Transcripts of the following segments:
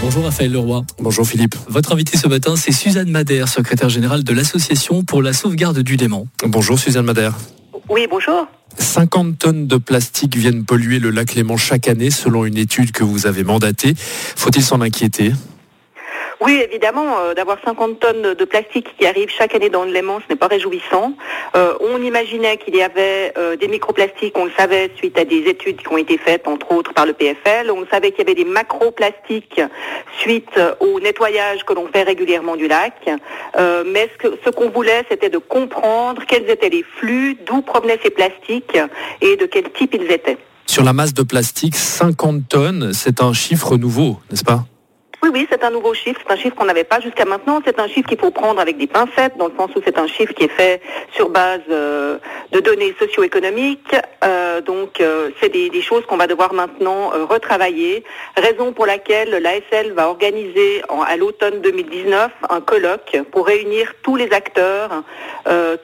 Bonjour Raphaël Leroy. Bonjour Philippe. Votre invité ce matin, c'est Suzanne Madère, secrétaire générale de l'Association pour la sauvegarde du Léman. Bonjour Suzanne Madère. Oui, bonjour. 50 tonnes de plastique viennent polluer le lac Léman chaque année selon une étude que vous avez mandatée. Faut-il s'en inquiéter? Oui, évidemment, euh, d'avoir 50 tonnes de plastique qui arrivent chaque année dans le Léman, ce n'est pas réjouissant. Euh, on imaginait qu'il y avait euh, des microplastiques, on le savait suite à des études qui ont été faites, entre autres par le PFL. On savait qu'il y avait des macroplastiques suite au nettoyage que l'on fait régulièrement du lac. mais ce, ce qu'on voulait, c'était de comprendre quels étaient les flux, d'où provenaient ces plastiques et de quel type ils étaient. Sur la masse de plastique, 50 tonnes, c'est un chiffre nouveau, n'est-ce pas? Oui, oui, c'est un nouveau chiffre. C'est un chiffre qu'on n'avait pas jusqu'à maintenant. C'est un chiffre qu'il faut prendre avec des pincettes, dans le sens où c'est un chiffre qui est fait sur base euh, de données socio-économiques. Euh, donc, euh, c'est des, choses qu'on va devoir maintenant retravailler. Raison pour laquelle l'ASL va organiser à l'automne 2019 un colloque pour réunir tous les acteurs,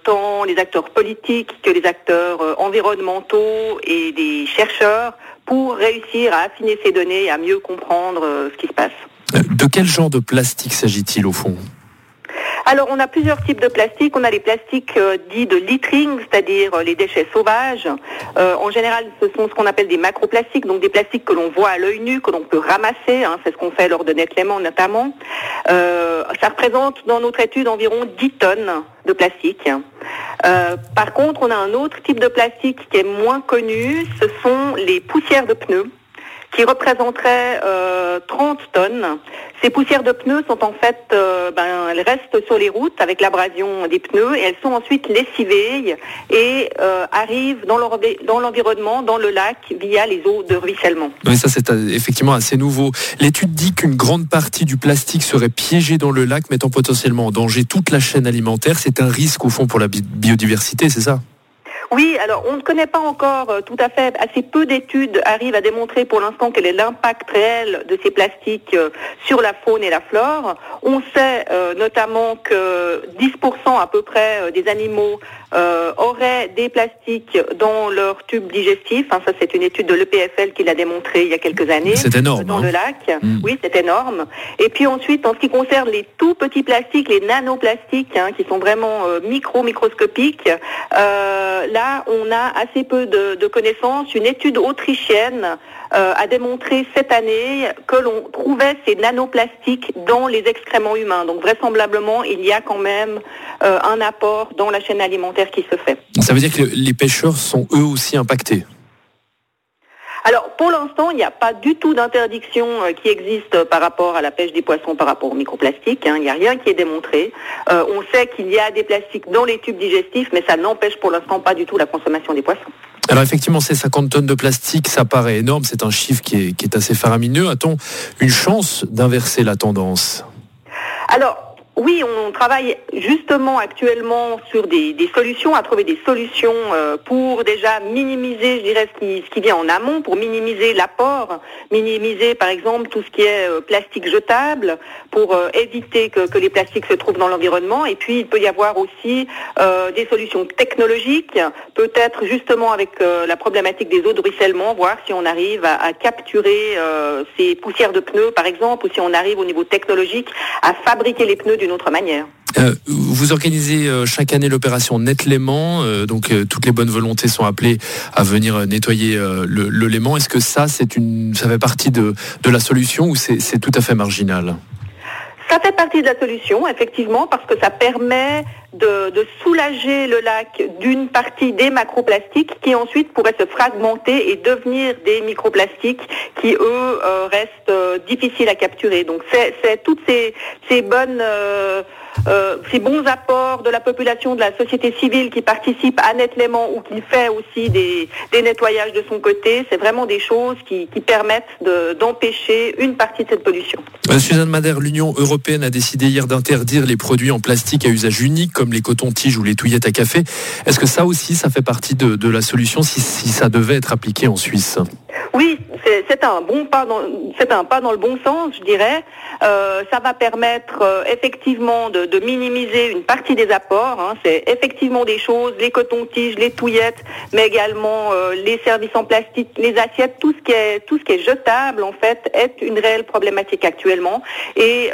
tant les acteurs politiques que les acteurs environnementaux et des chercheurs, pour réussir à affiner ces données et à mieux comprendre ce qui se passe. De quel genre de plastique s'agit-il au fond alors, on a plusieurs types de plastique. On a les plastiques euh, dits de littering, c'est-à-dire euh, les déchets sauvages. Euh, en général, ce sont ce qu'on appelle des macroplastiques, donc des plastiques que l'on voit à l'œil nu, que l'on peut ramasser. Hein, c'est ce qu'on fait lors de Netlément notamment. ça représente dans notre étude environ 10 tonnes de plastique. par contre, on a un autre type de plastique qui est moins connu. Ce sont les poussières de pneus qui représenterait 30 tonnes. Ces poussières de pneus sont en fait, euh, ben, elles restent sur les routes avec l'abrasion des pneus et elles sont ensuite lessivées et euh, arrivent dans l'environnement, dans le lac, via les eaux de ruissellement. Oui, ça c'est euh, effectivement assez nouveau. L'étude dit qu'une grande partie du plastique serait piégée dans le lac, mettant potentiellement en danger toute la chaîne alimentaire. C'est un risque au fond pour la biodiversité, c'est ça? Oui, alors on ne connaît pas encore euh, tout à fait, assez peu d'études arrivent à démontrer pour l'instant quel est l'impact réel de ces plastiques euh, sur la faune et la flore. On sait euh, notamment que 10% à peu près des animaux auraient des plastiques dans leur tube digestif. Hein, ça c'est une étude de l'EPFL qui l'a démontré il y a quelques années. C'est énorme. Dans hein. le lac. Mm. Oui, c'est énorme. Et puis ensuite, en ce qui concerne les tout petits plastiques, les nanoplastiques, hein, qui sont vraiment micro-microscopiques, là, on a assez peu de, connaissances. Une étude autrichienne euh, a démontré cette année que l'on trouvait ces nanoplastiques dans les excréments humains. Donc vraisemblablement, il y a quand même euh, un apport dans la chaîne alimentaire qui se fait. Ça veut dire que les pêcheurs sont eux aussi impactés? Alors, pour l'instant, il n'y a pas du tout d'interdiction euh, qui existe par rapport à la pêche des poissons, par rapport aux microplastiques. Hein. Il n'y a rien qui est démontré. Euh, on sait qu'il y a des plastiques dans les tubes digestifs, mais ça n'empêche pour l'instant pas du tout la consommation des poissons. Alors effectivement, ces 50 tonnes de plastique, ça paraît énorme. C'est un chiffre qui est, qui est assez faramineux. A-t-on une chance d'inverser la tendance? Alors, oui, on travaille justement actuellement sur des, solutions, à trouver des solutions euh, pour déjà minimiser, je dirais, ce qui, ce vient en amont, pour minimiser l'apport, minimiser par exemple tout ce qui est euh, plastique jetable, pour euh, éviter que, les plastiques se trouvent dans l'environnement. Et puis il peut y avoir aussi des solutions technologiques, peut-être justement avec la problématique des eaux de ruissellement, voir si on arrive à, à capturer ces poussières de pneus par exemple, ou si on arrive au niveau technologique à fabriquer les pneus d'une autre manière. Euh, vous organisez euh, chaque année l'opération Net Léman, euh, donc toutes les bonnes volontés sont appelées à venir nettoyer le, le, Léman. Est-ce que ça, c'est une, ça fait partie de, de la solution ou c'est tout à fait marginal? Ça fait partie de la solution, effectivement, parce que ça permet de, soulager le lac d'une partie des macroplastiques qui ensuite pourraient se fragmenter et devenir des microplastiques qui, eux, restent difficiles à capturer. Donc c'est toutes ces, bonnes... Euh, ces bons apports de la population, de la société civile qui participe à Netlément ou qui fait aussi des, nettoyages de son côté, c'est vraiment des choses qui, permettent d'empêcher une partie de cette pollution. Euh, Suzanne Madère, l'Union européenne a décidé hier d'interdire les produits en plastique à usage unique comme les cotons-tiges ou les touillettes à café. Est-ce que ça aussi, ça fait partie de, la solution si, si ça devait être appliqué en Suisse? Oui, c'est un bon pas dans c'est un pas dans le bon sens, je dirais. Euh, ça va permettre euh, effectivement de, minimiser une partie des apports. Hein. C'est effectivement des choses, les cotons-tiges, les touillettes, mais également euh, les services en plastique, les assiettes, tout ce qui est tout ce qui est jetable en fait est une réelle problématique actuellement. Et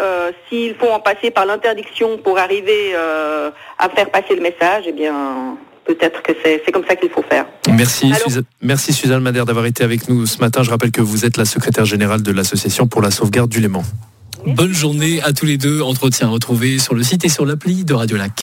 s'il faut en passer par l'interdiction pour arriver à faire passer le message, eh bien peut-être que c'est comme ça qu'il faut faire. Merci, Suzanne, merci Suzanne Madère d'avoir été avec nous ce matin. Je rappelle que vous êtes la secrétaire générale de l'association pour la sauvegarde du Léman. Bonne journée à tous les deux. Entretien retrouvé sur le site et sur l'appli de Radio Lac.